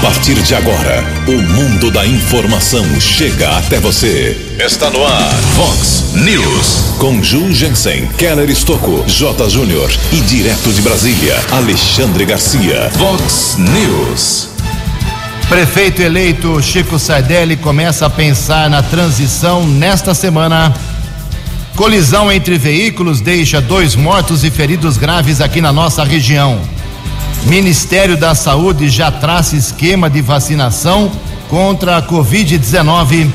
A partir de agora, o mundo da informação chega até você. Está no ar, Fox News. Com Ju Jensen, Keller Estocco, J. Júnior e direto de Brasília, Alexandre Garcia. Fox News. Prefeito eleito Chico Sardelli começa a pensar na transição nesta semana. Colisão entre veículos deixa dois mortos e feridos graves aqui na nossa região. Ministério da Saúde já traça esquema de vacinação contra a Covid-19.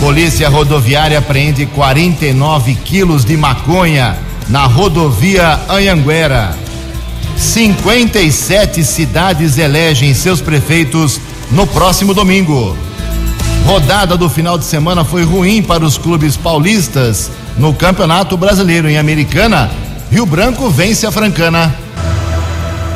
Polícia Rodoviária apreende 49 quilos de maconha na rodovia Anhanguera. 57 cidades elegem seus prefeitos no próximo domingo. Rodada do final de semana foi ruim para os clubes paulistas no Campeonato Brasileiro em Americana. Rio Branco vence a Francana.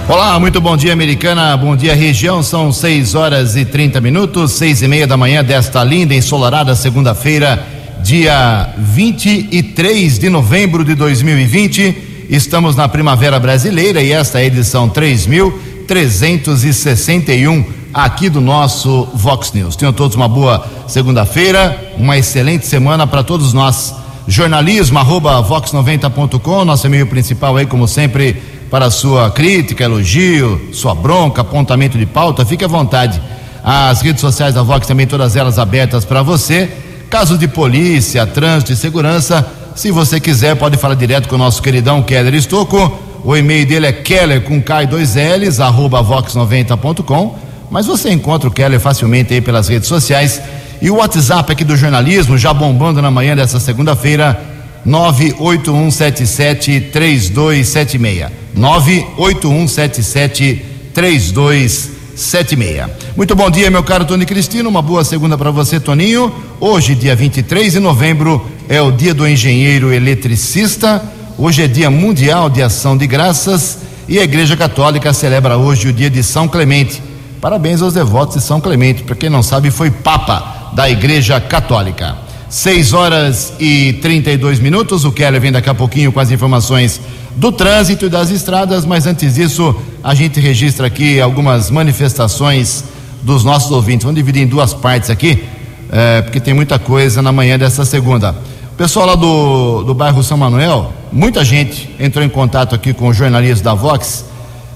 Olá, muito bom dia, Americana. Bom dia, região. São 6 horas e 30 minutos, seis e meia da manhã desta linda, ensolarada segunda-feira, dia 23 de novembro de 2020. Estamos na Primavera Brasileira e esta é a edição 3361 aqui do nosso Vox News. Tenham todos uma boa segunda-feira, uma excelente semana para todos nós. Jornalismo arroba vox90.com, nosso e-mail principal aí, como sempre, para sua crítica, elogio, sua bronca, apontamento de pauta, fique à vontade. As redes sociais da Vox também, todas elas abertas para você. Casos de polícia, trânsito e segurança, se você quiser, pode falar direto com o nosso queridão Keller Estocco. O e-mail dele é keller com e dois L's, arroba vox90.com. Mas você encontra o Keller facilmente aí pelas redes sociais. E o WhatsApp aqui do jornalismo, já bombando na manhã dessa segunda-feira, 981773276. 981773276. Muito bom dia, meu caro Tony Cristino. Uma boa segunda para você, Toninho. Hoje, dia 23 de novembro, é o dia do engenheiro eletricista. Hoje é dia mundial de ação de graças e a Igreja Católica celebra hoje o dia de São Clemente. Parabéns aos devotos de São Clemente. Para quem não sabe, foi Papa da Igreja Católica. 6 horas e 32 minutos. O Keller vem daqui a pouquinho com as informações do trânsito e das estradas, mas antes disso, a gente registra aqui algumas manifestações dos nossos ouvintes. Vamos dividir em duas partes aqui, é, porque tem muita coisa na manhã dessa segunda. O pessoal lá do, do bairro São Manuel, muita gente entrou em contato aqui com os jornalistas da Vox,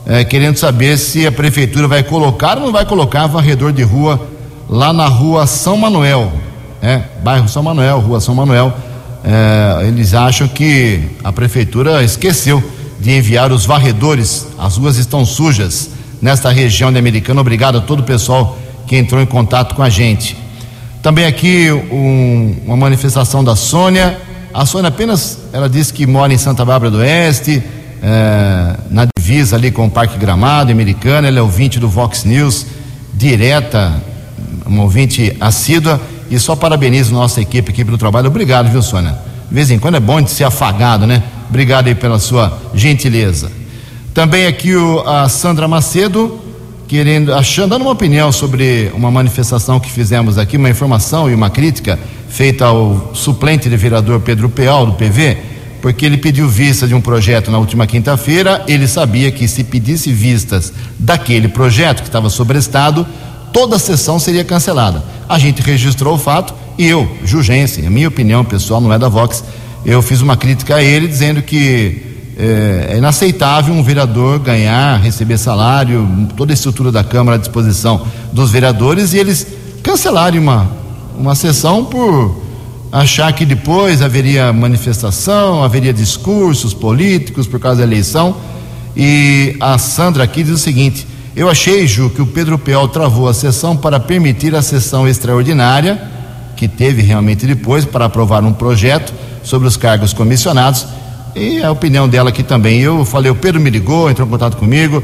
é, querendo saber se a prefeitura vai colocar ou não vai colocar varredor de rua lá na rua São Manuel, é, bairro São Manuel, rua São Manuel. É, eles acham que a prefeitura esqueceu de enviar os varredores, as ruas estão sujas nesta região de Americana. Obrigado a todo o pessoal que entrou em contato com a gente. Também aqui um, uma manifestação da Sônia. A Sônia apenas, ela disse que mora em Santa Bárbara do Oeste, é, na divisa ali com o Parque Gramado, Americana. Ela é ouvinte do Vox News, direta, uma ouvinte assídua e só parabenizo nossa equipe aqui pelo trabalho. Obrigado, viu, Sônia? De vez em quando é bom de ser afagado, né? Obrigado aí pela sua gentileza. Também aqui o, a Sandra Macedo, querendo, achando, dando uma opinião sobre uma manifestação que fizemos aqui, uma informação e uma crítica feita ao suplente de vereador Pedro Peal, do PV, porque ele pediu vista de um projeto na última quinta-feira. Ele sabia que se pedisse vistas daquele projeto que estava sobrestado, toda a sessão seria cancelada. A gente registrou o fato e eu, Jugense, a minha opinião pessoal não é da Vox, eu fiz uma crítica a ele dizendo que é, é inaceitável um vereador ganhar, receber salário, toda a estrutura da Câmara à disposição dos vereadores e eles cancelarem uma, uma sessão por achar que depois haveria manifestação, haveria discursos políticos por causa da eleição. E a Sandra aqui diz o seguinte: eu achei, Ju, que o Pedro Peol travou a sessão para permitir a sessão extraordinária, que teve realmente depois, para aprovar um projeto sobre os cargos comissionados. E a opinião dela aqui também. Eu falei, o Pedro me ligou, entrou em contato comigo.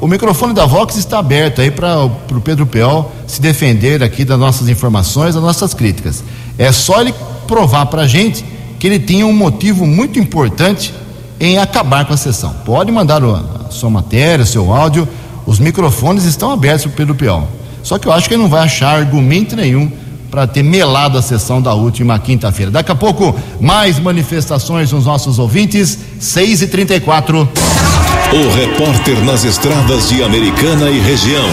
O microfone da Vox está aberto aí para o Pedro Peol se defender aqui das nossas informações, das nossas críticas. É só ele provar para a gente que ele tinha um motivo muito importante em acabar com a sessão. Pode mandar a sua matéria, seu áudio os microfones estão abertos para o Pedro Peão. Só que eu acho que ele não vai achar argumento nenhum para ter melado a sessão da última quinta-feira. Daqui a pouco, mais manifestações dos nossos ouvintes, 6 e 34 O repórter nas estradas de Americana e região,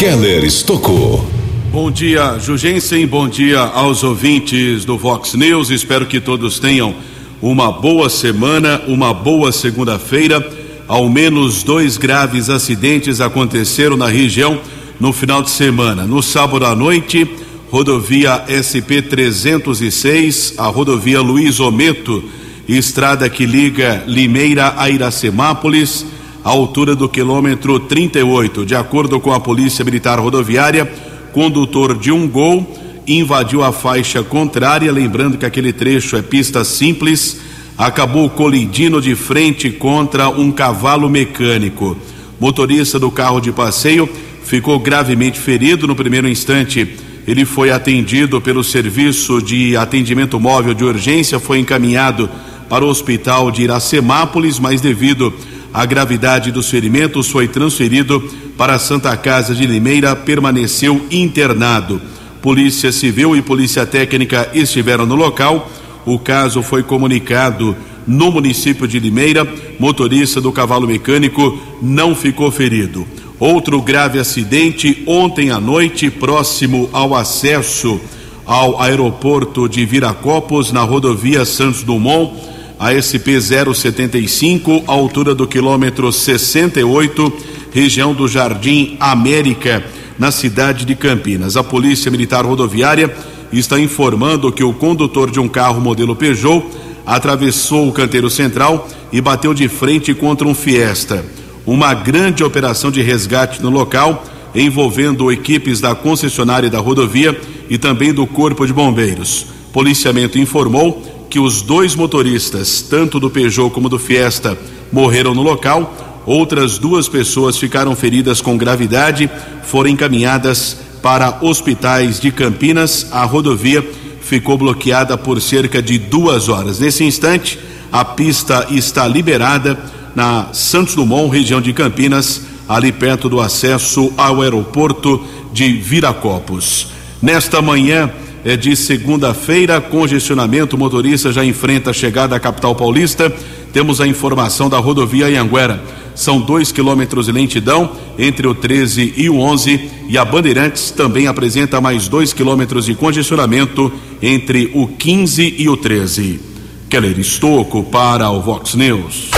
Keller Estocou. Bom dia, Jugensen. Bom dia aos ouvintes do Vox News. Espero que todos tenham uma boa semana, uma boa segunda-feira. Ao menos dois graves acidentes aconteceram na região no final de semana. No sábado à noite, rodovia SP 306, a rodovia Luiz Ometo, estrada que liga Limeira a Iracemápolis, à altura do quilômetro 38. De acordo com a Polícia Militar Rodoviária, condutor de um gol invadiu a faixa contrária, lembrando que aquele trecho é pista simples, acabou colidindo de frente contra um cavalo mecânico. Motorista do carro de passeio ficou gravemente ferido no primeiro instante. Ele foi atendido pelo serviço de atendimento móvel de urgência, foi encaminhado para o hospital de Iracemápolis, mas devido à gravidade dos ferimentos, foi transferido para a Santa Casa de Limeira, permaneceu internado. Polícia Civil e Polícia Técnica estiveram no local. O caso foi comunicado no município de Limeira. Motorista do cavalo mecânico não ficou ferido. Outro grave acidente ontem à noite, próximo ao acesso ao aeroporto de Viracopos, na rodovia Santos Dumont, a SP 075, altura do quilômetro 68, região do Jardim América, na cidade de Campinas. A Polícia Militar Rodoviária está informando que o condutor de um carro modelo Peugeot atravessou o canteiro central e bateu de frente contra um Fiesta. Uma grande operação de resgate no local, envolvendo equipes da concessionária da rodovia e também do Corpo de Bombeiros. Policiamento informou que os dois motoristas, tanto do Peugeot como do Fiesta, morreram no local. Outras duas pessoas ficaram feridas com gravidade, foram encaminhadas para hospitais de Campinas. A rodovia ficou bloqueada por cerca de duas horas. Nesse instante, a pista está liberada na Santos Dumont, região de Campinas, ali perto do acesso ao aeroporto de Viracopos. Nesta manhã, é de segunda-feira, congestionamento, motorista já enfrenta a chegada à capital paulista. Temos a informação da rodovia Anhanguera. São dois quilômetros de lentidão entre o 13 e o 11 e a Bandeirantes também apresenta mais dois quilômetros de congestionamento entre o 15 e o 13. Keller Estocco para o Vox News.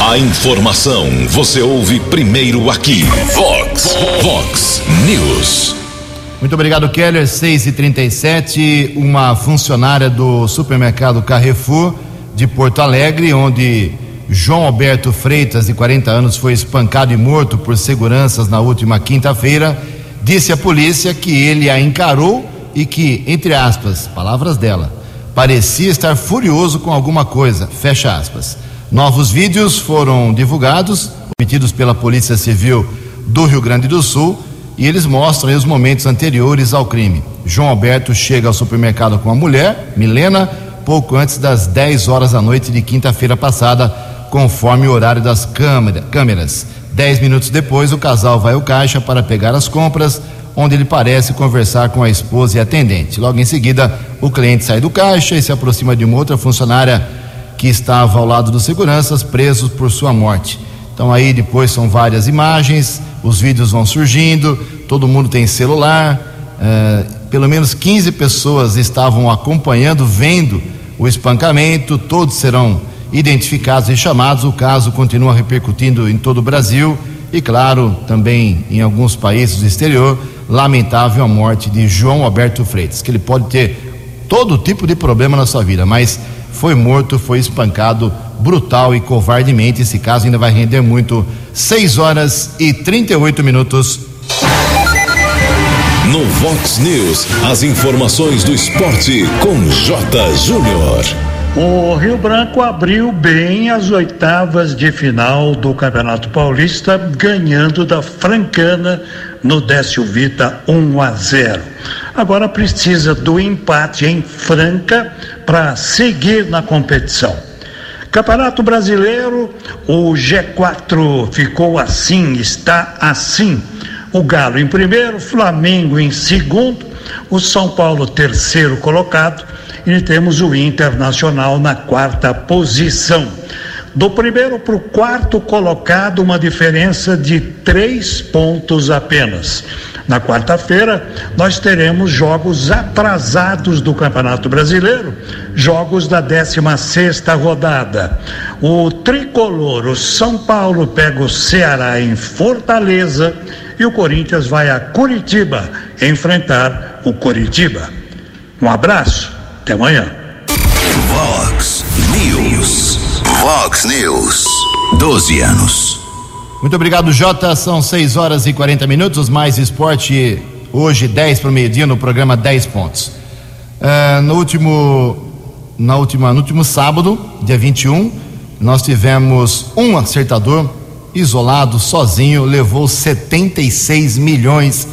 A informação você ouve primeiro aqui. Vox, Vox News. Muito obrigado, Keller. 6 e 37 uma funcionária do supermercado Carrefour de Porto Alegre, onde João Alberto Freitas, de 40 anos, foi espancado e morto por seguranças na última quinta-feira, disse à polícia que ele a encarou e que, entre aspas, palavras dela, parecia estar furioso com alguma coisa, fecha aspas. Novos vídeos foram divulgados, obtidos pela Polícia Civil do Rio Grande do Sul, e eles mostram os momentos anteriores ao crime. João Alberto chega ao supermercado com a mulher, Milena, pouco antes das 10 horas da noite de quinta-feira passada, conforme o horário das câmera, câmeras. Dez minutos depois, o casal vai ao caixa para pegar as compras, onde ele parece conversar com a esposa e atendente. Logo em seguida, o cliente sai do caixa e se aproxima de uma outra funcionária que estava ao lado dos seguranças, presos por sua morte. Então aí depois são várias imagens, os vídeos vão surgindo, todo mundo tem celular, é, pelo menos 15 pessoas estavam acompanhando, vendo o espancamento, todos serão identificados e chamados. O caso continua repercutindo em todo o Brasil e, claro, também em alguns países do exterior. Lamentável a morte de João Alberto Freitas, que ele pode ter todo tipo de problema na sua vida, mas foi morto, foi espancado brutal e covardemente. Esse caso ainda vai render muito. 6 horas e 38 minutos. No Vox News, as informações do esporte com J. Júnior. O Rio Branco abriu bem as oitavas de final do Campeonato Paulista, ganhando da Francana no Décio Vita 1 a 0. Agora precisa do empate em Franca para seguir na competição. Campeonato Brasileiro, o G4 ficou assim, está assim. O Galo em primeiro, Flamengo em segundo, o São Paulo terceiro colocado e temos o Internacional na quarta posição. Do primeiro para o quarto colocado, uma diferença de três pontos apenas. Na quarta-feira, nós teremos jogos atrasados do Campeonato Brasileiro, jogos da 16 rodada. O tricolor, o São Paulo, pega o Ceará em Fortaleza e o Corinthians vai a Curitiba enfrentar o Curitiba. Um abraço, até amanhã. Vox News. Vox News. 12 anos. Muito obrigado, Jota. São 6 horas e 40 minutos. Mais esporte hoje, 10 para o meio-dia, no programa 10 pontos. Uh, no último. Na última, no último sábado, dia 21, nós tivemos um acertador isolado, sozinho, levou 76 milhões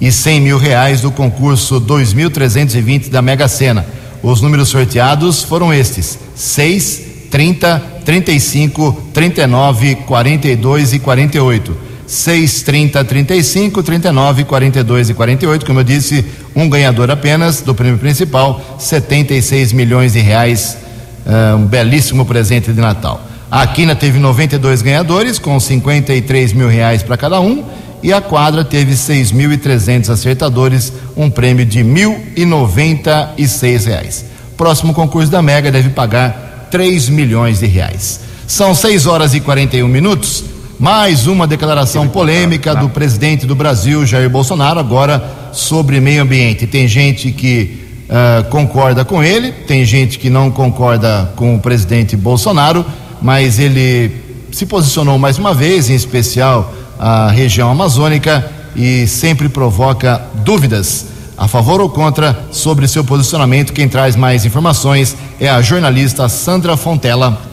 e 100 mil reais do concurso 2320 da Mega Sena. Os números sorteados foram estes: 6, 30, 35, 39, 42 e 48. 6, 30, 35, 39, 42 e 48. Como eu disse, um ganhador apenas do prêmio principal, 76 milhões de reais. Uh, um belíssimo presente de Natal. A Quina teve 92 ganhadores, com 53 mil reais para cada um. E a quadra teve 6.300 acertadores, um prêmio de 1.096 reais. Próximo concurso da Mega deve pagar 3 milhões de reais. São 6 horas e 41 minutos. Mais uma declaração polêmica do presidente do Brasil, Jair Bolsonaro, agora sobre meio ambiente. Tem gente que uh, concorda com ele, tem gente que não concorda com o presidente Bolsonaro, mas ele se posicionou mais uma vez, em especial a região amazônica, e sempre provoca dúvidas a favor ou contra sobre seu posicionamento. Quem traz mais informações é a jornalista Sandra Fontela.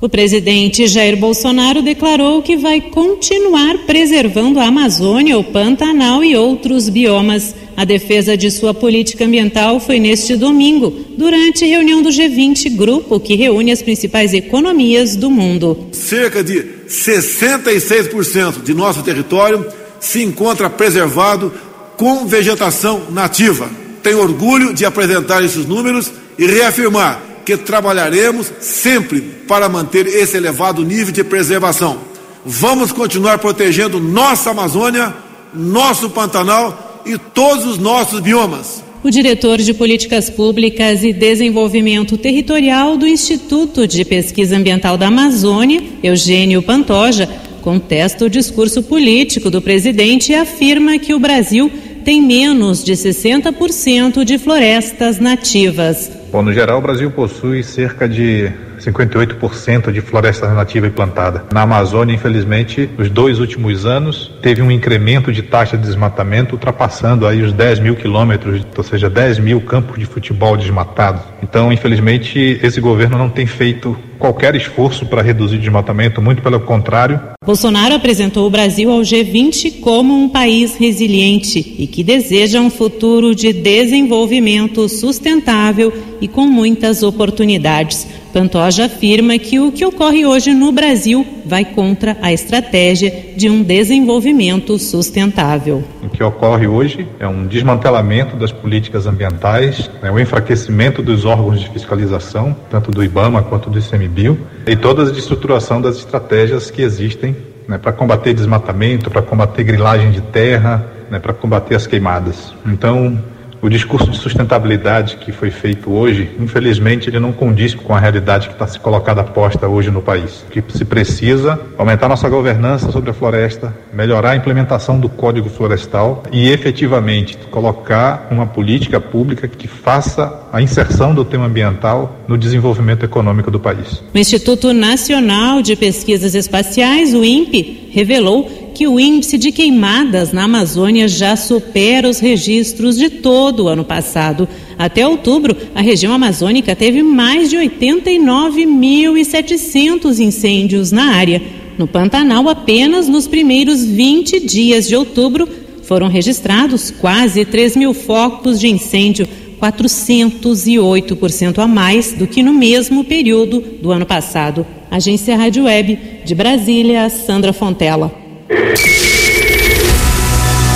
O presidente Jair Bolsonaro declarou que vai continuar preservando a Amazônia, o Pantanal e outros biomas. A defesa de sua política ambiental foi neste domingo, durante reunião do G20, grupo que reúne as principais economias do mundo. Cerca de 66% de nosso território se encontra preservado com vegetação nativa. Tenho orgulho de apresentar esses números e reafirmar que trabalharemos sempre para manter esse elevado nível de preservação. Vamos continuar protegendo nossa Amazônia, nosso Pantanal e todos os nossos biomas. O diretor de Políticas Públicas e Desenvolvimento Territorial do Instituto de Pesquisa Ambiental da Amazônia, Eugênio Pantoja, contesta o discurso político do presidente e afirma que o Brasil tem menos de 60% de florestas nativas. Bom, no geral, o Brasil possui cerca de 58% de floresta nativa implantada. Na Amazônia, infelizmente, nos dois últimos anos, teve um incremento de taxa de desmatamento ultrapassando aí os 10 mil quilômetros, ou seja, 10 mil campos de futebol desmatados. Então, infelizmente, esse governo não tem feito qualquer esforço para reduzir o desmatamento, muito pelo contrário. Bolsonaro apresentou o Brasil ao G20 como um país resiliente e que deseja um futuro de desenvolvimento sustentável e com muitas oportunidades. Pantoja afirma que o que ocorre hoje no Brasil vai contra a estratégia de um desenvolvimento sustentável. O que ocorre hoje é um desmantelamento das políticas ambientais, né, o enfraquecimento dos órgãos de fiscalização, tanto do IBAMA quanto do ICMBio, e toda a destruturação das estratégias que existem né, para combater desmatamento, para combater grilagem de terra, né, para combater as queimadas. Então, o discurso de sustentabilidade que foi feito hoje, infelizmente, ele não condiz com a realidade que está se colocada posta hoje no país. Que se precisa aumentar nossa governança sobre a floresta, melhorar a implementação do Código Florestal e efetivamente colocar uma política pública que faça a inserção do tema ambiental no desenvolvimento econômico do país. O Instituto Nacional de Pesquisas Espaciais, o INPE, revelou que o índice de queimadas na Amazônia já supera os registros de todo o ano passado. Até outubro, a região amazônica teve mais de 89.700 incêndios na área. No Pantanal, apenas nos primeiros 20 dias de outubro, foram registrados quase 3 mil focos de incêndio, 408% a mais do que no mesmo período do ano passado. Agência Rádio Web, de Brasília, Sandra Fontela.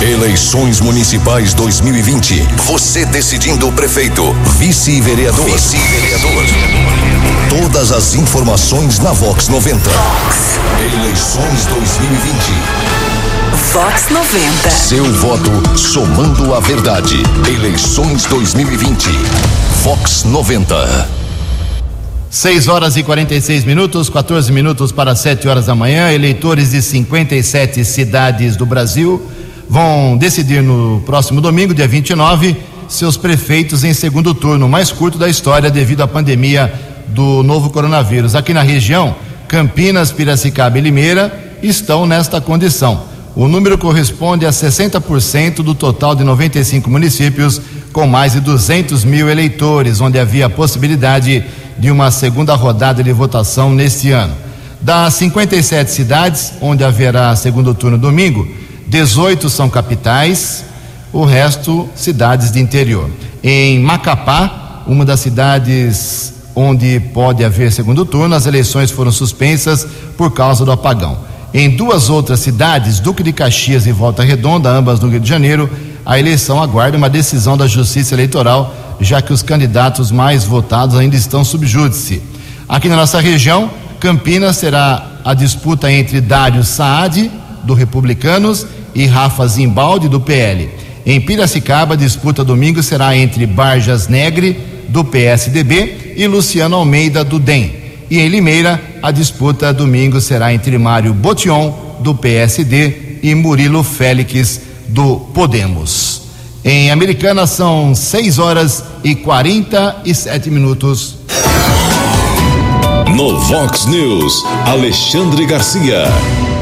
Eleições Municipais 2020. Você decidindo o prefeito, vice-vereador. Vice-vereador. Todas as informações na Vox 90. Vox. Eleições 2020. Vox 90. Seu voto somando a verdade. Eleições 2020. Vox 90. 6 horas e 46 minutos, 14 minutos para 7 horas da manhã. Eleitores de 57 cidades do Brasil vão decidir no próximo domingo, dia 29, seus prefeitos em segundo turno, mais curto da história devido à pandemia do novo coronavírus. Aqui na região, Campinas, Piracicaba e Limeira estão nesta condição. O número corresponde a 60% do total de 95 municípios com mais de 200 mil eleitores, onde havia a possibilidade de uma segunda rodada de votação neste ano. Das 57 cidades, onde haverá segundo turno domingo, 18 são capitais, o resto cidades de interior. Em Macapá, uma das cidades onde pode haver segundo turno, as eleições foram suspensas por causa do apagão. Em duas outras cidades, Duque de Caxias e Volta Redonda, ambas no Rio de Janeiro, a eleição aguarda uma decisão da Justiça Eleitoral já que os candidatos mais votados ainda estão sob júdice. Aqui na nossa região, Campinas será a disputa entre Dário Saad, do Republicanos, e Rafa Zimbaldi, do PL. Em Piracicaba, a disputa domingo será entre Barjas Negre, do PSDB, e Luciano Almeida, do DEM. E em Limeira, a disputa domingo será entre Mário Botion, do PSD, e Murilo Félix, do Podemos. Em Americana são 6 horas e 47 minutos. No Vox News, Alexandre Garcia.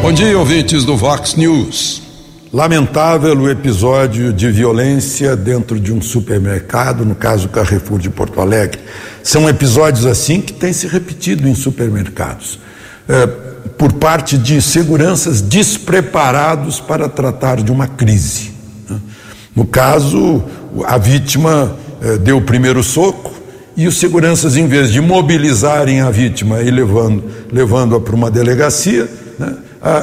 Bom dia, ouvintes do Vox News. Lamentável o episódio de violência dentro de um supermercado, no caso Carrefour de Porto Alegre. São episódios assim que têm se repetido em supermercados, é, por parte de seguranças despreparados para tratar de uma crise. No caso, a vítima eh, deu o primeiro soco e os seguranças, em vez de mobilizarem a vítima e levando, levando-a para uma delegacia, né,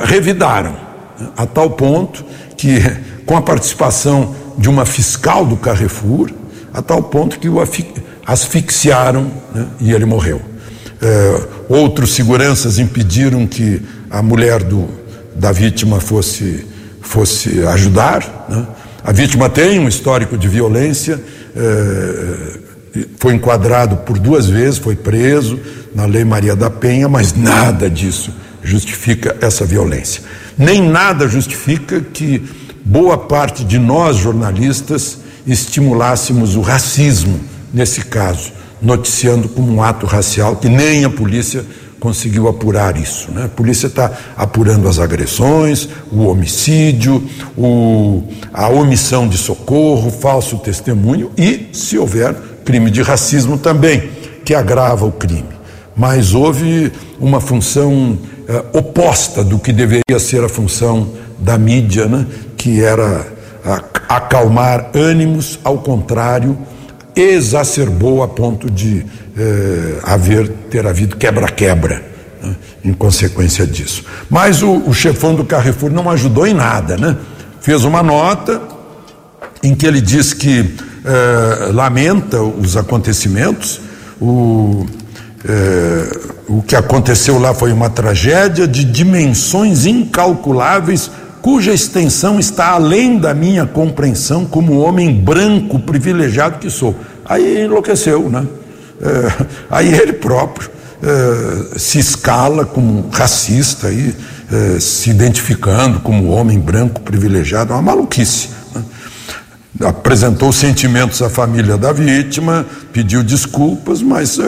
revidaram, né, a tal ponto que, com a participação de uma fiscal do Carrefour, a tal ponto que o asfixiaram né, e ele morreu. Eh, outros seguranças impediram que a mulher do, da vítima fosse, fosse ajudar. Né, a vítima tem um histórico de violência, é, foi enquadrado por duas vezes, foi preso na Lei Maria da Penha, mas nada disso justifica essa violência. Nem nada justifica que boa parte de nós jornalistas estimulássemos o racismo nesse caso, noticiando como um ato racial que nem a polícia conseguiu apurar isso. Né? A polícia está apurando as agressões, o homicídio, o, a omissão de socorro, falso testemunho e, se houver, crime de racismo também, que agrava o crime. Mas houve uma função eh, oposta do que deveria ser a função da mídia, né? que era acalmar ânimos, ao contrário, exacerbou a ponto de eh, haver ter havido quebra-quebra né, em consequência disso. Mas o, o, chefão do Carrefour não ajudou em nada, né? Fez uma nota em que ele diz que eh, lamenta os acontecimentos, o, eh, o que aconteceu lá foi uma tragédia de dimensões incalculáveis cuja extensão está além da minha compreensão como homem branco privilegiado que sou. Aí enlouqueceu, né? É, aí ele próprio é, se escala como racista, aí, é, se identificando como homem branco privilegiado, uma maluquice. Né? Apresentou sentimentos à família da vítima, pediu desculpas, mas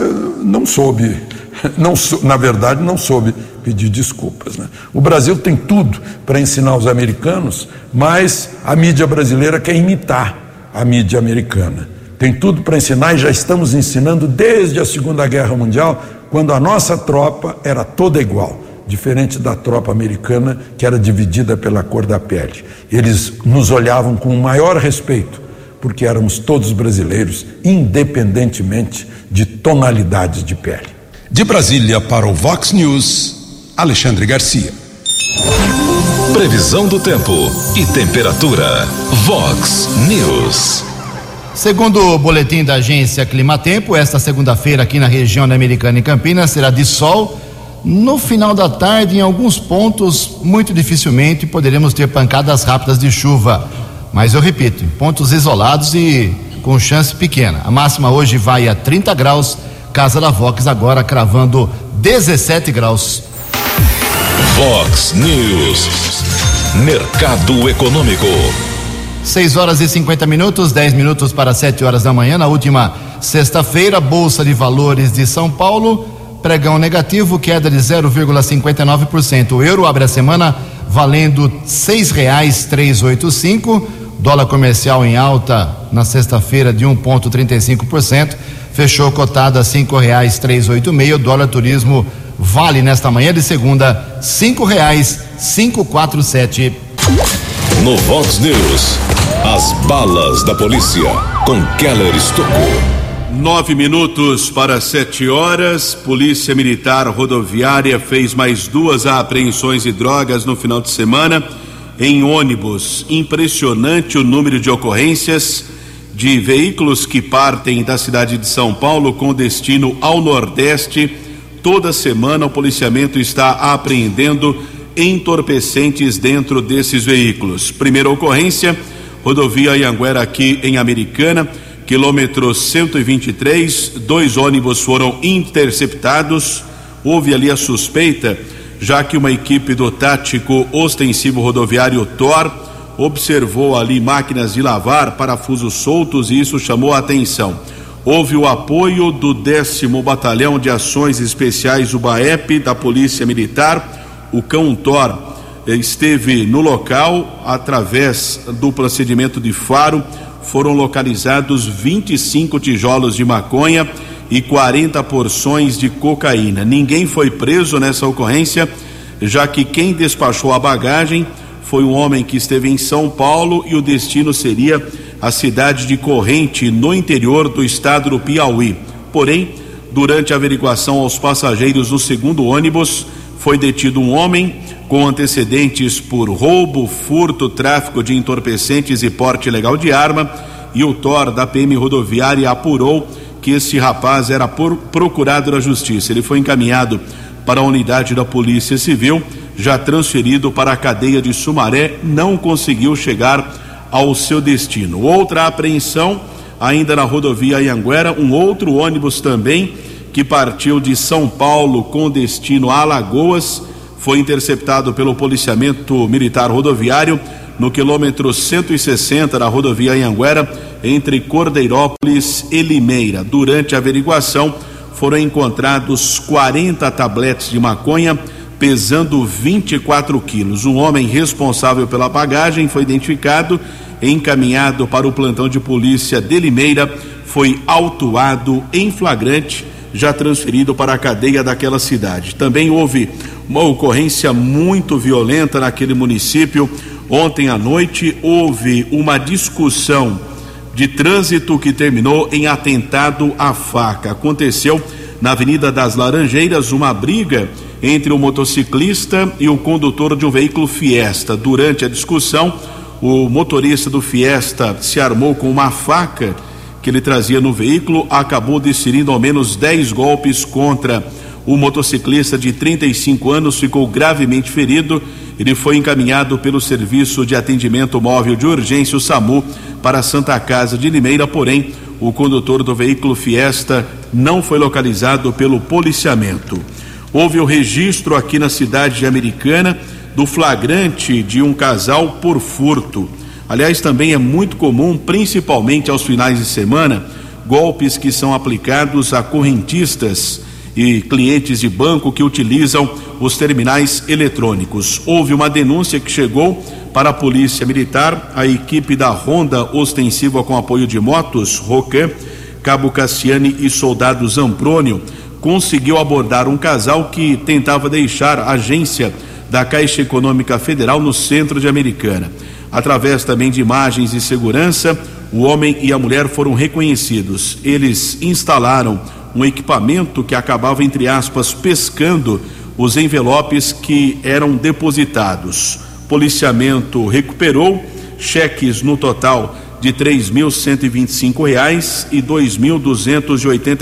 não soube, não, na verdade, não soube pedir desculpas. Né? O Brasil tem tudo para ensinar os americanos, mas a mídia brasileira quer imitar a mídia americana. Tem tudo para ensinar e já estamos ensinando desde a Segunda Guerra Mundial, quando a nossa tropa era toda igual, diferente da tropa americana que era dividida pela cor da pele. Eles nos olhavam com o maior respeito, porque éramos todos brasileiros, independentemente de tonalidades de pele. De Brasília para o Vox News. Alexandre Garcia. Previsão do tempo e temperatura. Vox News. Segundo o boletim da agência Climatempo, esta segunda-feira aqui na região da Americana e Campinas será de sol. No final da tarde, em alguns pontos, muito dificilmente poderemos ter pancadas rápidas de chuva. Mas eu repito, em pontos isolados e com chance pequena. A máxima hoje vai a 30 graus, Casa da Vox agora cravando 17 graus. Vox News. Mercado Econômico. 6 horas e 50 minutos, 10 minutos para 7 horas da manhã. Na última sexta-feira, Bolsa de Valores de São Paulo, pregão negativo, queda de 0,59%. O euro abre a semana valendo R$ 6,385. Dólar comercial em alta na sexta-feira de 1,35%. Fechou cotado a R$ 5,386. Dólar turismo vale nesta manhã de segunda cinco reais cinco quatro sete. No Vox News, as balas da polícia com Keller Estocou. Nove minutos para sete horas. Polícia Militar Rodoviária fez mais duas apreensões de drogas no final de semana em ônibus. Impressionante o número de ocorrências de veículos que partem da cidade de São Paulo com destino ao Nordeste toda semana o policiamento está apreendendo entorpecentes dentro desses veículos. Primeira ocorrência, rodovia Anhanguera aqui em Americana, quilômetro 123, dois ônibus foram interceptados. Houve ali a suspeita, já que uma equipe do tático ostensivo rodoviário TOR observou ali máquinas de lavar, parafusos soltos e isso chamou a atenção houve o apoio do décimo Batalhão de Ações Especiais, o BAEP, da Polícia Militar. O Cão Thor esteve no local através do procedimento de faro. Foram localizados 25 tijolos de maconha e 40 porções de cocaína. Ninguém foi preso nessa ocorrência, já que quem despachou a bagagem foi um homem que esteve em São Paulo e o destino seria a cidade de Corrente, no interior do estado do Piauí. Porém, durante a averiguação aos passageiros do segundo ônibus, foi detido um homem com antecedentes por roubo, furto, tráfico de entorpecentes e porte ilegal de arma. E o TOR da PM rodoviária apurou que esse rapaz era procurado da justiça. Ele foi encaminhado para a unidade da Polícia Civil, já transferido para a cadeia de Sumaré, não conseguiu chegar ao seu destino. Outra apreensão, ainda na rodovia Anhanguera, um outro ônibus também que partiu de São Paulo com destino a Alagoas, foi interceptado pelo policiamento militar rodoviário no quilômetro 160 da rodovia Anhanguera, entre Cordeirópolis e Limeira. Durante a averiguação, foram encontrados 40 tabletes de maconha pesando 24 quilos. Um homem responsável pela bagagem foi identificado encaminhado para o plantão de polícia de Limeira, foi autuado em flagrante, já transferido para a cadeia daquela cidade. Também houve uma ocorrência muito violenta naquele município. Ontem à noite houve uma discussão de trânsito que terminou em atentado à faca. Aconteceu na Avenida das Laranjeiras uma briga entre o motociclista e o condutor de um veículo Fiesta. Durante a discussão, o motorista do Fiesta se armou com uma faca que ele trazia no veículo, acabou desferindo ao menos 10 golpes contra o motociclista de 35 anos, ficou gravemente ferido. Ele foi encaminhado pelo Serviço de Atendimento Móvel de Urgência, o SAMU, para a Santa Casa de Limeira, porém, o condutor do veículo Fiesta não foi localizado pelo policiamento. Houve o registro aqui na cidade de Americana do flagrante de um casal por furto. Aliás, também é muito comum, principalmente aos finais de semana, golpes que são aplicados a correntistas e clientes de banco que utilizam os terminais eletrônicos. Houve uma denúncia que chegou para a Polícia Militar, a equipe da Ronda Ostensiva com apoio de motos, Rocan, Cabo Cassiane e Soldado Zamprônio, conseguiu abordar um casal que tentava deixar a agência da Caixa Econômica Federal no centro de Americana. Através também de imagens de segurança, o homem e a mulher foram reconhecidos. Eles instalaram um equipamento que acabava, entre aspas, pescando os envelopes que eram depositados. Policiamento recuperou cheques no total de mil cento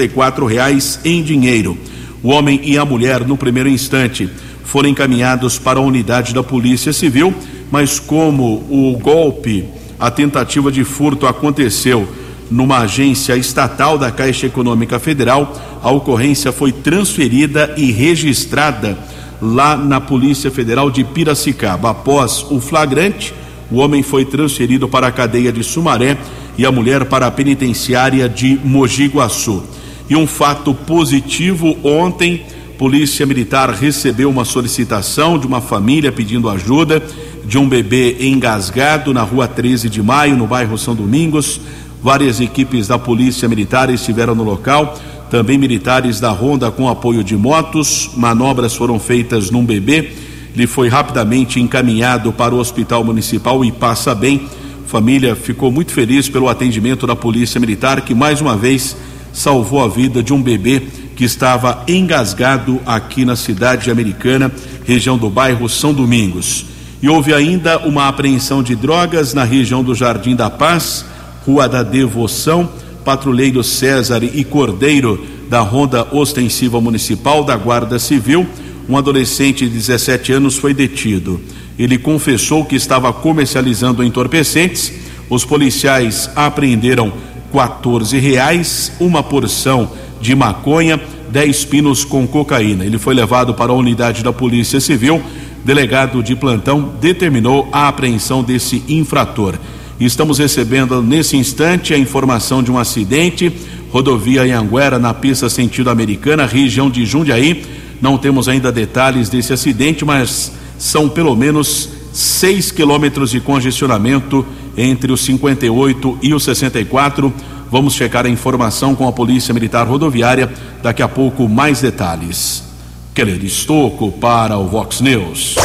e quatro reais em dinheiro. O homem e a mulher, no primeiro instante, foram encaminhados para a unidade da Polícia Civil, mas como o golpe, a tentativa de furto aconteceu numa agência estatal da Caixa Econômica Federal, a ocorrência foi transferida e registrada lá na Polícia Federal de Piracicaba. Após o flagrante, o homem foi transferido para a cadeia de Sumaré e a mulher para a penitenciária de Mogi Guaçu. E um fato positivo ontem, Polícia Militar recebeu uma solicitação de uma família pedindo ajuda de um bebê engasgado na rua 13 de maio, no bairro São Domingos. Várias equipes da Polícia Militar estiveram no local, também militares da Ronda com apoio de motos. Manobras foram feitas num bebê. Ele foi rapidamente encaminhado para o Hospital Municipal e passa bem. Família ficou muito feliz pelo atendimento da Polícia Militar, que mais uma vez salvou a vida de um bebê que estava engasgado aqui na cidade americana, região do bairro São Domingos. E houve ainda uma apreensão de drogas na região do Jardim da Paz, Rua da Devoção, patrulheiro César e Cordeiro da Ronda Ostensiva Municipal da Guarda Civil, um adolescente de 17 anos foi detido. Ele confessou que estava comercializando entorpecentes. Os policiais apreenderam 14 reais, uma porção de maconha, 10 pinos com cocaína. Ele foi levado para a unidade da Polícia Civil. Delegado de plantão determinou a apreensão desse infrator. Estamos recebendo nesse instante a informação de um acidente, rodovia Anhanguera, na pista sentido americana, região de Jundiaí. Não temos ainda detalhes desse acidente, mas são pelo menos 6 quilômetros de congestionamento entre os 58 e os 64. Vamos checar a informação com a Polícia Militar Rodoviária. Daqui a pouco, mais detalhes. Keller Estocco para o Vox News.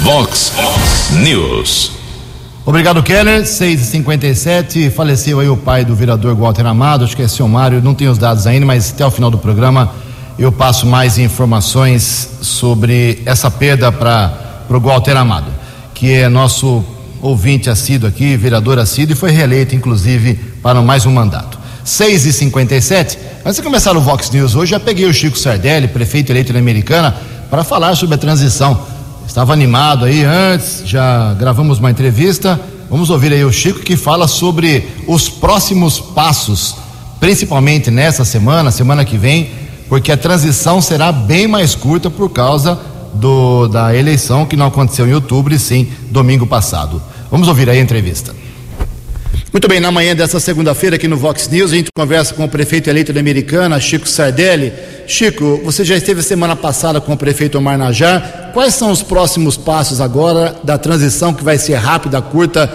Vox News. Obrigado, Keller. 6h57. Faleceu aí o pai do vereador Walter Amado, acho que é seu Mário. Não tenho os dados ainda, mas até o final do programa eu passo mais informações sobre essa perda para o Walter Amado, que é nosso ouvinte assíduo aqui, vereador assíduo, e foi reeleito, inclusive, para mais um mandato. 6 e 57 Antes de começar o Vox News hoje, já peguei o Chico Sardelli, prefeito eleito na Americana, para falar sobre a transição. Estava animado aí antes, já gravamos uma entrevista. Vamos ouvir aí o Chico que fala sobre os próximos passos, principalmente nessa semana, semana que vem, porque a transição será bem mais curta por causa do, da eleição que não aconteceu em outubro e sim domingo passado. Vamos ouvir aí a entrevista. Muito bem, na manhã dessa segunda-feira aqui no Vox News, a gente conversa com o prefeito eleito da Americana, Chico Sardelli. Chico, você já esteve semana passada com o prefeito Omar Najar. Quais são os próximos passos agora da transição que vai ser rápida, curta,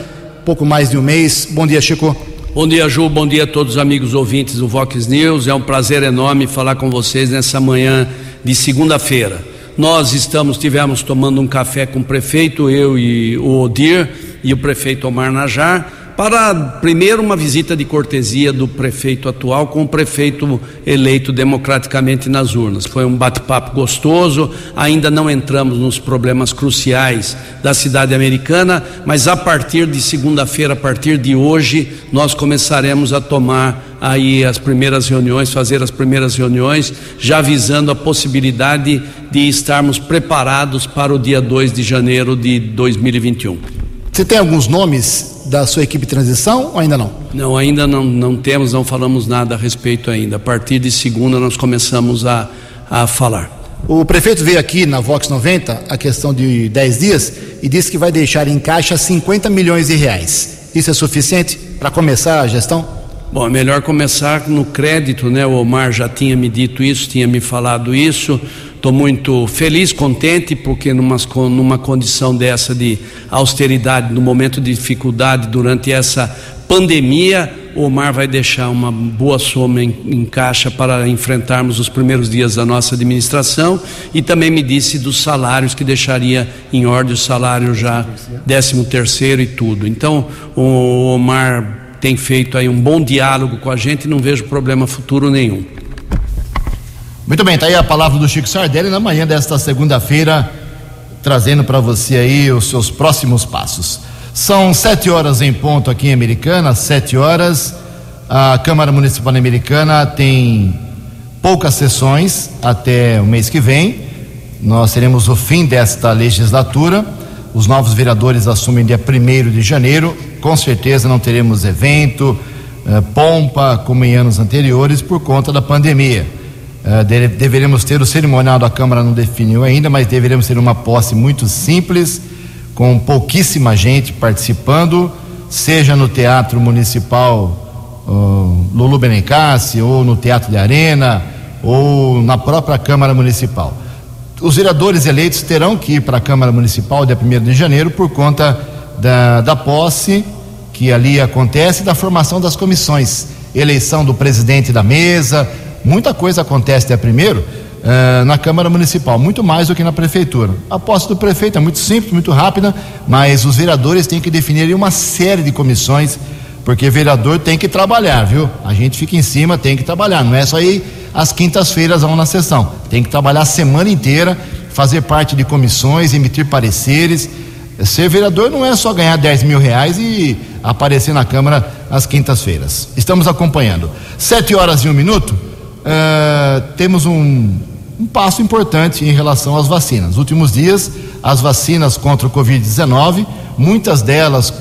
pouco mais de um mês? Bom dia, Chico. Bom dia, Ju. Bom dia a todos os amigos ouvintes do Vox News. É um prazer enorme falar com vocês nessa manhã de segunda-feira. Nós estamos, tivemos tomando um café com o prefeito, eu e o Odir e o prefeito Omar Najar para primeiro uma visita de cortesia do prefeito atual com o prefeito eleito democraticamente nas urnas. Foi um bate-papo gostoso. Ainda não entramos nos problemas cruciais da cidade americana, mas a partir de segunda-feira, a partir de hoje, nós começaremos a tomar aí as primeiras reuniões, fazer as primeiras reuniões, já visando a possibilidade de estarmos preparados para o dia 2 de janeiro de 2021. Você tem alguns nomes da sua equipe de transição ou ainda não? Não, ainda não, não temos, não falamos nada a respeito ainda. A partir de segunda nós começamos a, a falar. O prefeito veio aqui na Vox 90, a questão de 10 dias, e disse que vai deixar em caixa 50 milhões de reais. Isso é suficiente para começar a gestão? Bom, é melhor começar no crédito, né? O Omar já tinha me dito isso, tinha me falado isso. Estou muito feliz, contente, porque numa, numa condição dessa de austeridade, no momento de dificuldade durante essa pandemia, o Omar vai deixar uma boa soma em, em, caixa para enfrentarmos os primeiros dias da nossa administração e também me disse dos salários que deixaria em ordem o salário já décimo terceiro e tudo. Então o Omar tem feito aí um bom diálogo com a gente e não vejo problema futuro nenhum. Muito bem, está aí a palavra do Chico Sardelli na manhã desta segunda-feira, trazendo para você aí os seus próximos passos. São sete horas em ponto aqui em Americana, sete horas. A Câmara Municipal Americana tem poucas sessões até o mês que vem. Nós teremos o fim desta legislatura. Os novos vereadores assumem dia 1 de janeiro. Com certeza não teremos evento, eh, pompa como em anos anteriores por conta da pandemia. Eh, deveremos ter o cerimonial da Câmara, não definiu ainda, mas deveremos ter uma posse muito simples com pouquíssima gente participando, seja no Teatro Municipal uh, Lulu Benencassi, ou no Teatro de Arena, ou na própria Câmara Municipal. Os vereadores eleitos terão que ir para a Câmara Municipal dia 1 de janeiro por conta da, da posse que ali acontece da formação das comissões, eleição do presidente da mesa, muita coisa acontece dia primeiro uh, na Câmara Municipal, muito mais do que na Prefeitura. A posse do prefeito é muito simples, muito rápida, mas os vereadores têm que definir uma série de comissões, porque vereador tem que trabalhar, viu? A gente fica em cima, tem que trabalhar, não é só ir às quintas-feiras vão na sessão, tem que trabalhar a semana inteira, fazer parte de comissões, emitir pareceres. Ser vereador não é só ganhar 10 mil reais e aparecer na Câmara às quintas-feiras. Estamos acompanhando. Sete horas e um minuto. Uh, temos um, um passo importante em relação às vacinas. Nos últimos dias, as vacinas contra o Covid-19, muitas delas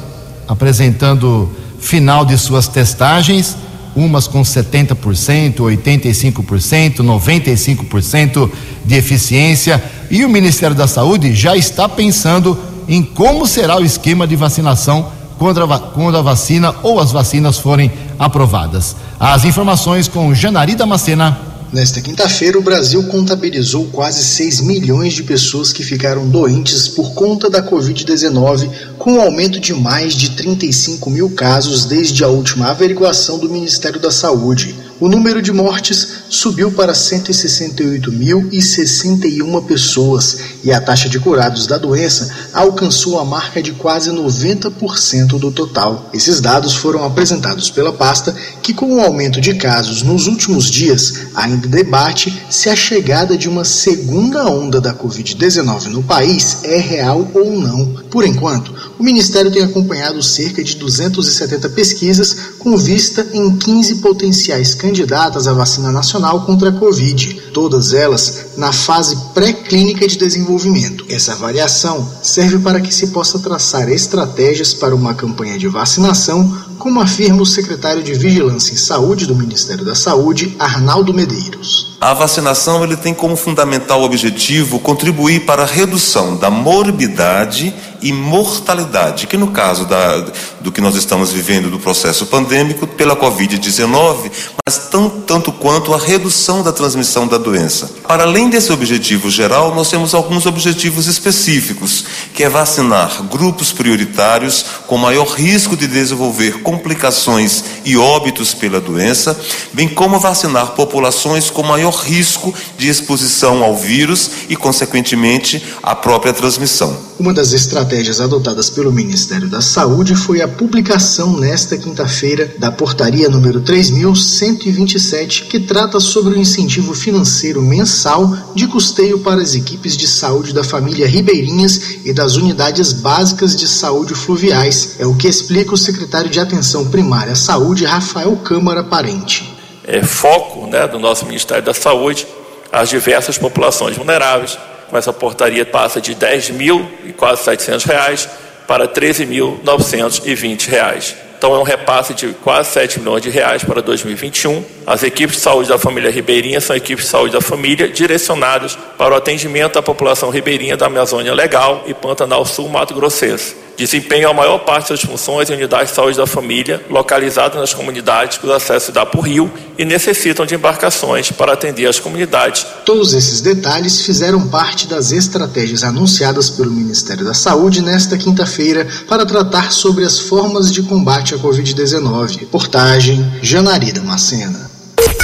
apresentando final de suas testagens, umas com 70%, 85%, 95% de eficiência, e o Ministério da Saúde já está pensando em como será o esquema de vacinação quando a, quando a vacina ou as vacinas forem aprovadas. As informações com Janari Damascena. Nesta quinta-feira, o Brasil contabilizou quase 6 milhões de pessoas que ficaram doentes por conta da Covid-19, com um aumento de mais de 35 mil casos desde a última averiguação do Ministério da Saúde o número de mortes subiu para 168.061 pessoas e a taxa de curados da doença alcançou a marca de quase 90% do total. Esses dados foram apresentados pela pasta, que, com o aumento de casos nos últimos dias, ainda debate se a chegada de uma segunda onda da Covid-19 no país é real ou não. Por enquanto, o Ministério tem acompanhado cerca de 270 pesquisas com vista em 15 potenciais candidatas à vacina nacional contra a Covid, todas elas na fase pré-clínica de desenvolvimento. Essa avaliação serve para que se possa traçar estratégias para uma campanha de vacinação, como afirma o secretário de Vigilância em Saúde do Ministério da Saúde, Arnaldo Medeiros. A vacinação ele tem como fundamental objetivo contribuir para a redução da morbidade e mortalidade, que no caso da, do que nós estamos vivendo do processo pandêmico pela Covid-19, mas tão, tanto quanto a redução da transmissão da doença. Para além desse objetivo geral, nós temos alguns objetivos específicos, que é vacinar grupos prioritários com maior risco de desenvolver complicações e óbitos pela doença, bem como vacinar populações com maior risco de exposição ao vírus e, consequentemente, à própria transmissão. Uma das estratégias adotadas pelo Ministério da Saúde foi a publicação nesta quinta-feira da portaria número 3127, que trata sobre o incentivo financeiro mensal de custeio para as equipes de saúde da família Ribeirinhas e das unidades básicas de saúde fluviais. É o que explica o secretário de Atenção Primária à Saúde, Rafael Câmara Parente. É foco né, do nosso Ministério da Saúde as diversas populações vulneráveis com essa portaria passa de 10 mil e quase 700 reais para 13.920 reais. Então é um repasse de quase 7 milhões de reais para 2021. As equipes de saúde da família ribeirinha são equipes de saúde da família direcionadas para o atendimento à população ribeirinha da Amazônia Legal e Pantanal Sul Mato Grossense desempenham a maior parte das funções em unidades de saúde da família, localizadas nas comunidades que o acesso dá por rio e necessitam de embarcações para atender as comunidades. Todos esses detalhes fizeram parte das estratégias anunciadas pelo Ministério da Saúde nesta quinta-feira para tratar sobre as formas de combate à Covid-19. Reportagem Janari Macena.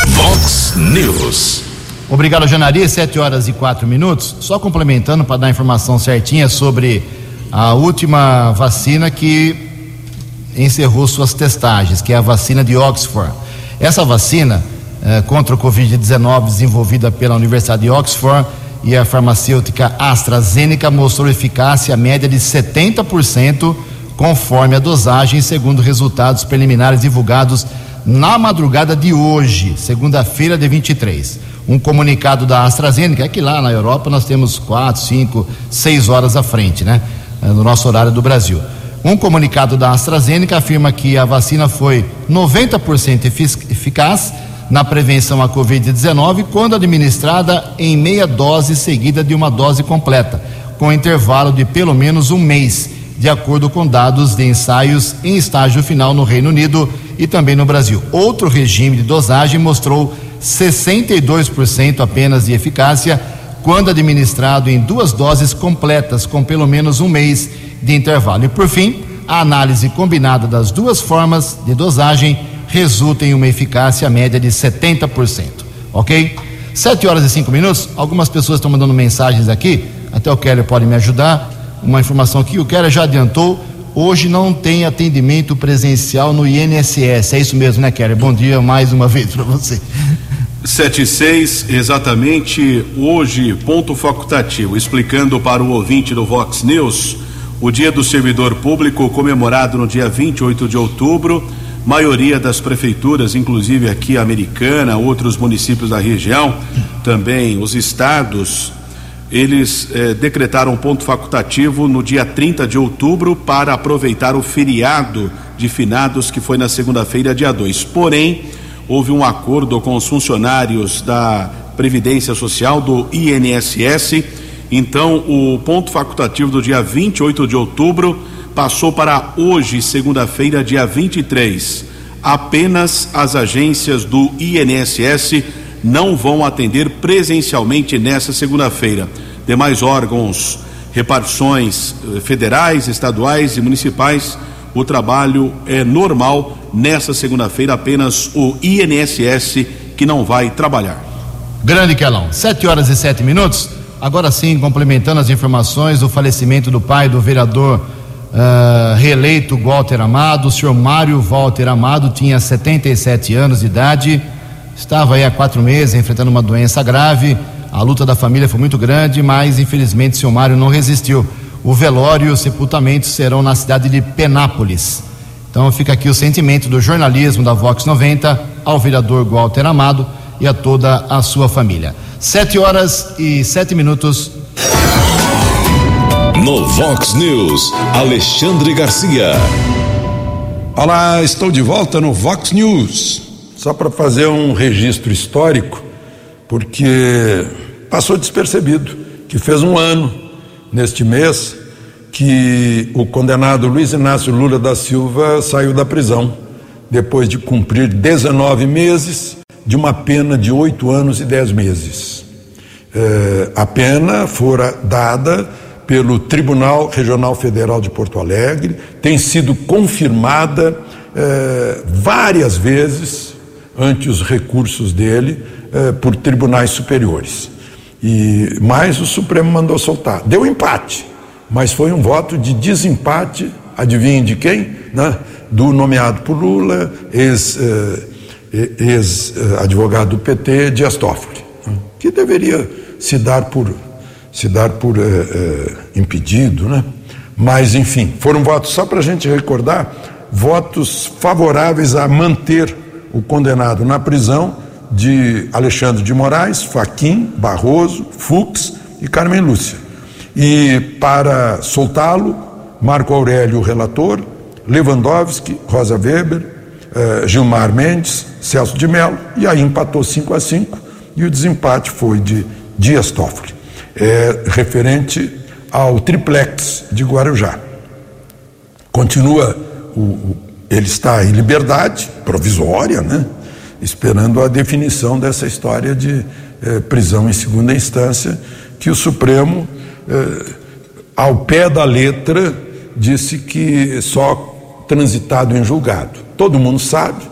Vox News. Obrigado, Janari. Sete horas e quatro minutos. Só complementando para dar a informação certinha sobre a última vacina que encerrou suas testagens, que é a vacina de Oxford. Essa vacina eh, contra o Covid-19, desenvolvida pela Universidade de Oxford, e a farmacêutica AstraZeneca mostrou eficácia média de 70%, conforme a dosagem, segundo resultados preliminares divulgados na madrugada de hoje, segunda-feira de 23. Um comunicado da AstraZeneca, é que lá na Europa nós temos quatro, cinco, seis horas à frente, né? No nosso horário do Brasil. Um comunicado da AstraZeneca afirma que a vacina foi 90% eficaz na prevenção à Covid-19 quando administrada em meia dose seguida de uma dose completa, com intervalo de pelo menos um mês, de acordo com dados de ensaios em estágio final no Reino Unido e também no Brasil. Outro regime de dosagem mostrou 62% apenas de eficácia quando administrado em duas doses completas, com pelo menos um mês de intervalo. E por fim, a análise combinada das duas formas de dosagem resulta em uma eficácia média de 70%. Ok? Sete horas e cinco minutos. Algumas pessoas estão mandando mensagens aqui. Até o Keller pode me ajudar. Uma informação aqui: o Keller já adiantou. Hoje não tem atendimento presencial no INSS. É isso mesmo, né, Keller? Bom dia mais uma vez para você. 76, exatamente hoje, ponto facultativo, explicando para o ouvinte do Vox News, o Dia do Servidor Público comemorado no dia 28 de outubro maioria das prefeituras, inclusive aqui Americana, outros municípios da região, também os estados, eles eh, decretaram ponto facultativo no dia 30 de outubro para aproveitar o feriado de finados que foi na segunda-feira, dia 2. Porém, houve um acordo com os funcionários da Previdência Social do INSS, então o ponto facultativo do dia 28 de outubro passou para hoje, segunda-feira, dia 23. Apenas as agências do INSS não vão atender presencialmente nessa segunda-feira. Demais órgãos, repartições eh, federais, estaduais e municipais, o trabalho é normal nessa segunda-feira, apenas o INSS que não vai trabalhar. Grande Quelão, sete horas e sete minutos. Agora sim, complementando as informações do falecimento do pai do vereador uh, reeleito Walter Amado. O senhor Mário Walter Amado tinha 77 anos de idade, estava aí há quatro meses enfrentando uma doença grave. A luta da família foi muito grande, mas infelizmente o senhor Mário não resistiu. O velório e o sepultamento serão na cidade de Penápolis. Então fica aqui o sentimento do jornalismo da Vox 90 ao vereador Walter Amado e a toda a sua família. Sete horas e sete minutos. No Vox News, Alexandre Garcia. Olá, estou de volta no Vox News. Só para fazer um registro histórico, porque passou despercebido que fez um ano neste mês que o condenado Luiz Inácio Lula da Silva saiu da prisão depois de cumprir 19 meses de uma pena de oito anos e dez meses. É, a pena fora dada pelo Tribunal Regional Federal de Porto Alegre, tem sido confirmada eh, várias vezes ante os recursos dele eh, por tribunais superiores. E mais o Supremo mandou soltar. Deu empate, mas foi um voto de desempate, adivinhem de quem? Né? Do nomeado por Lula, ex-advogado ex, do PT, Dias Toffoli, né? que deveria se dar por se dar por é, impedido, né? Mas, enfim, foram votos, só para a gente recordar, votos favoráveis a manter o condenado na prisão de Alexandre de Moraes, Faquim, Barroso, Fux e Carmen Lúcia. E para soltá-lo, Marco Aurélio, relator, Lewandowski, Rosa Weber, eh, Gilmar Mendes, Celso de Mello, e aí empatou 5 a 5 e o desempate foi de Dias Toffoli é, referente ao triplex de Guarujá. Continua, o, o, ele está em liberdade provisória, né? esperando a definição dessa história de é, prisão em segunda instância, que o Supremo, ao pé da letra, disse que só transitado em julgado. Todo mundo sabe,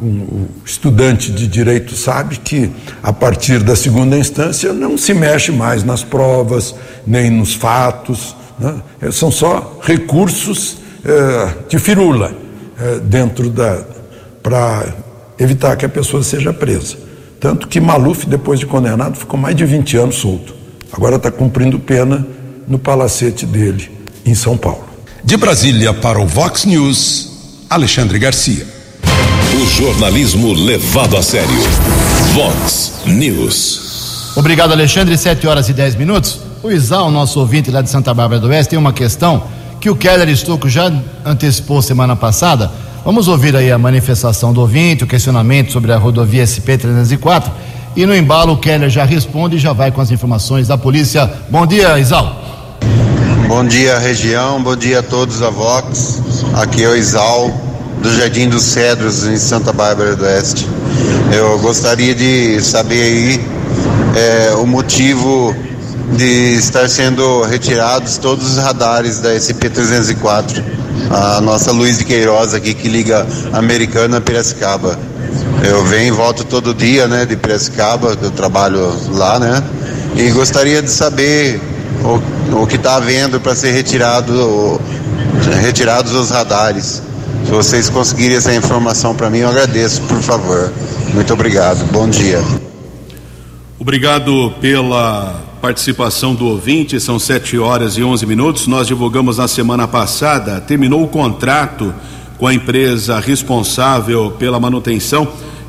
o estudante de direito sabe que a partir da segunda instância não se mexe mais nas provas nem nos fatos, né? É, são só recursos é, de firula é, dentro da para evitar que a pessoa seja presa. Tanto que Maluf, depois de condenado, ficou mais de 20 anos solto. Agora está cumprindo pena no palacete dele, em São Paulo. De Brasília para o Vox News, Alexandre Garcia. O jornalismo levado a sério. Vox News. Obrigado, Alexandre. 7 horas e 10 minutos. O Isal, nosso ouvinte lá de Santa Bárbara do Oeste, tem uma questão que o Keller Estocco já antecipou semana passada. Vamos ouvir aí a manifestação do ouvinte, o questionamento sobre a rodovia SP-304. E no embalo, o Keller já responde e já vai com as informações da polícia. Bom dia, Isal. Bom dia, região. Bom dia a todos a Vox. Aqui é o Isal, do Jardim dos Cedros, em Santa Bárbara do Oeste. Eu gostaria de saber aí é, o motivo de estar sendo retirados todos os radares da SP-304. A nossa Luiz de Queiroz aqui que liga Americana a Piracicaba. Eu venho e volto todo dia, né, de Piracicaba, eu trabalho lá, né? E gostaria de saber o, o que está havendo para ser retirado, retirados os radares. Se vocês conseguirem essa informação para mim, eu agradeço, por favor. Muito obrigado. Bom dia. Obrigado pela participação do ouvinte. São 7 horas e 11 minutos. Nós divulgamos na semana passada, terminou o contrato com a empresa responsável pela manutenção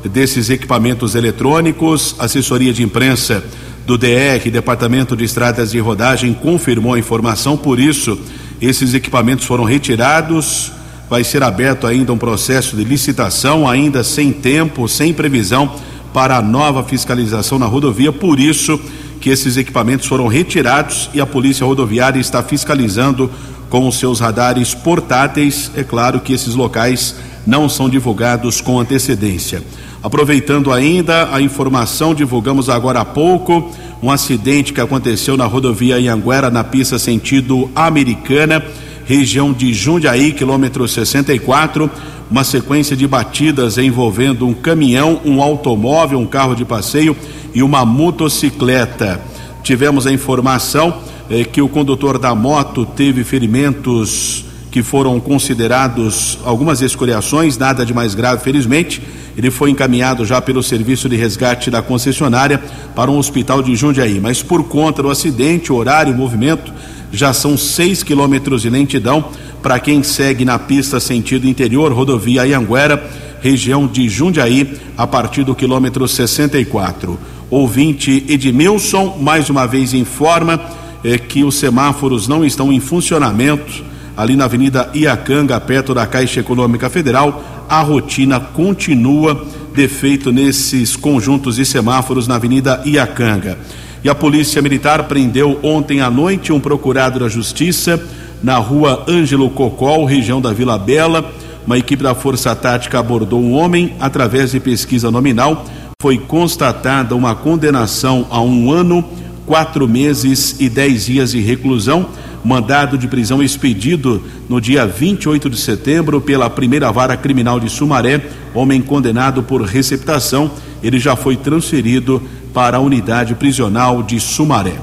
desses equipamentos eletrônicos. Assessoria de imprensa do DR, Departamento de Estradas de Rodagem, confirmou a informação, por isso esses equipamentos foram retirados. Vai ser aberto ainda um processo de licitação, ainda sem tempo, sem previsão para a nova fiscalização na rodovia, por isso que esses equipamentos foram retirados e a Polícia Rodoviária está fiscalizando com os seus radares portáteis. É claro que esses locais não são divulgados com antecedência. Aproveitando ainda a informação, divulgamos agora há pouco um acidente que aconteceu na rodovia Ianguera, na pista sentido americana, região de Jundiaí, quilômetro 64. Uma sequência de batidas envolvendo um caminhão, um automóvel, um carro de passeio e uma motocicleta. Tivemos a informação eh, que o condutor da moto teve ferimentos que foram considerados algumas escoriações, nada de mais grave, felizmente. Ele foi encaminhado já pelo serviço de resgate da concessionária para um hospital de Jundiaí. Mas por conta do acidente, horário, movimento, já são seis quilômetros de lentidão para quem segue na pista sentido interior, rodovia Ianguera, região de Jundiaí, a partir do quilômetro 64. Ouvinte Edmilson, mais uma vez informa eh, que os semáforos não estão em funcionamento ali na Avenida Iacanga, perto da Caixa Econômica Federal. A rotina continua defeito nesses conjuntos de semáforos na Avenida Iacanga. E a Polícia Militar prendeu ontem à noite um procurado da Justiça na rua Ângelo Cocol, região da Vila Bela. Uma equipe da Força Tática abordou um homem através de pesquisa nominal. Foi constatada uma condenação a um ano, quatro meses e dez dias de reclusão mandado de prisão expedido no dia 28 de setembro pela primeira vara criminal de Sumaré, homem condenado por receptação, ele já foi transferido para a unidade prisional de Sumaré.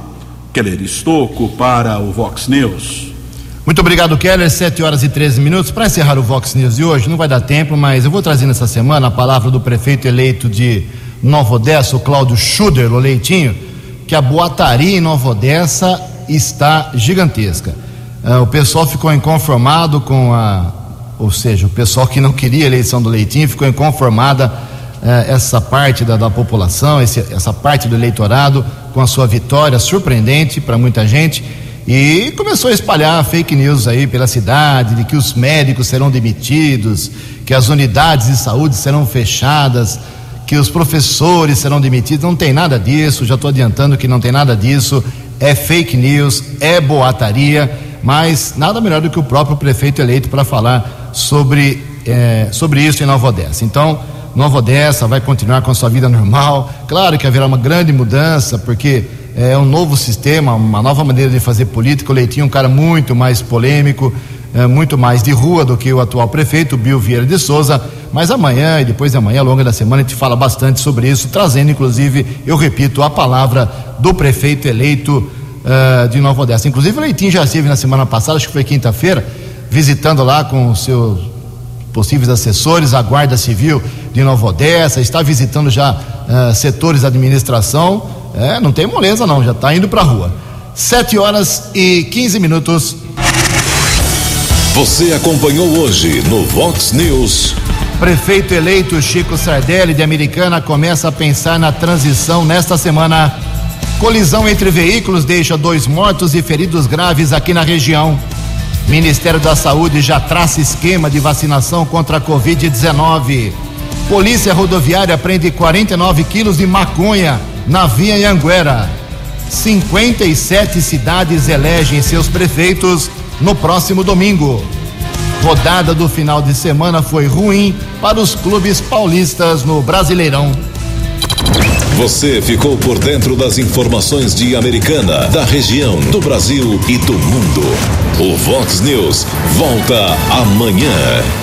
Keller Estocco para o Vox News. Muito obrigado, Keller. 7 horas e 13 minutos. Para encerrar o Vox News de hoje, não vai dar tempo, mas eu vou trazer nessa semana a palavra do prefeito eleito de Nova Odessa, o Cláudio Schuder, o Leitinho, que a boataria em Nova Odessa está gigantesca. Uh, o pessoal ficou inconformado com a. Ou seja, o pessoal que não queria a eleição do Leitinho ficou inconformada uh, essa parte da, da população, esse, essa parte do eleitorado, com a sua vitória surpreendente para muita gente. E começou a espalhar fake news aí pela cidade, de que os médicos serão demitidos, que as unidades de saúde serão fechadas, que os professores serão demitidos. Não tem nada disso, já estou adiantando que não tem nada disso é fake news, é boataria, mas nada melhor do que o próprio prefeito eleito para falar sobre, é, sobre isso em Nova Odessa. Então, Nova Odessa vai continuar com a sua vida normal. Claro que haverá uma grande mudança, porque é um novo sistema, uma nova maneira de fazer política. O Leitinho é um cara muito mais polêmico, é, muito mais de rua do que o atual prefeito, Bill Vieira de Souza. Mas amanhã e depois de amanhã, ao longo da semana, a gente fala bastante sobre isso, trazendo inclusive, eu repito, a palavra do prefeito eleito uh, de Nova Odessa. Inclusive, o Leitinho já esteve na semana passada, acho que foi quinta-feira, visitando lá com os seus possíveis assessores a Guarda Civil de Nova Odessa, está visitando já uh, setores da administração. É, não tem moleza não, já tá indo pra rua. 7 horas e 15 minutos. Você acompanhou hoje no Vox News. Prefeito eleito Chico Sardelli de Americana começa a pensar na transição nesta semana. Colisão entre veículos deixa dois mortos e feridos graves aqui na região. Ministério da Saúde já traça esquema de vacinação contra a Covid-19. Polícia Rodoviária prende 49 quilos de maconha na via Anguera. 57 cidades elegem seus prefeitos no próximo domingo. Rodada do final de semana foi ruim para os clubes paulistas no Brasileirão. Você ficou por dentro das informações de Americana, da região, do Brasil e do mundo. O Vox News volta amanhã.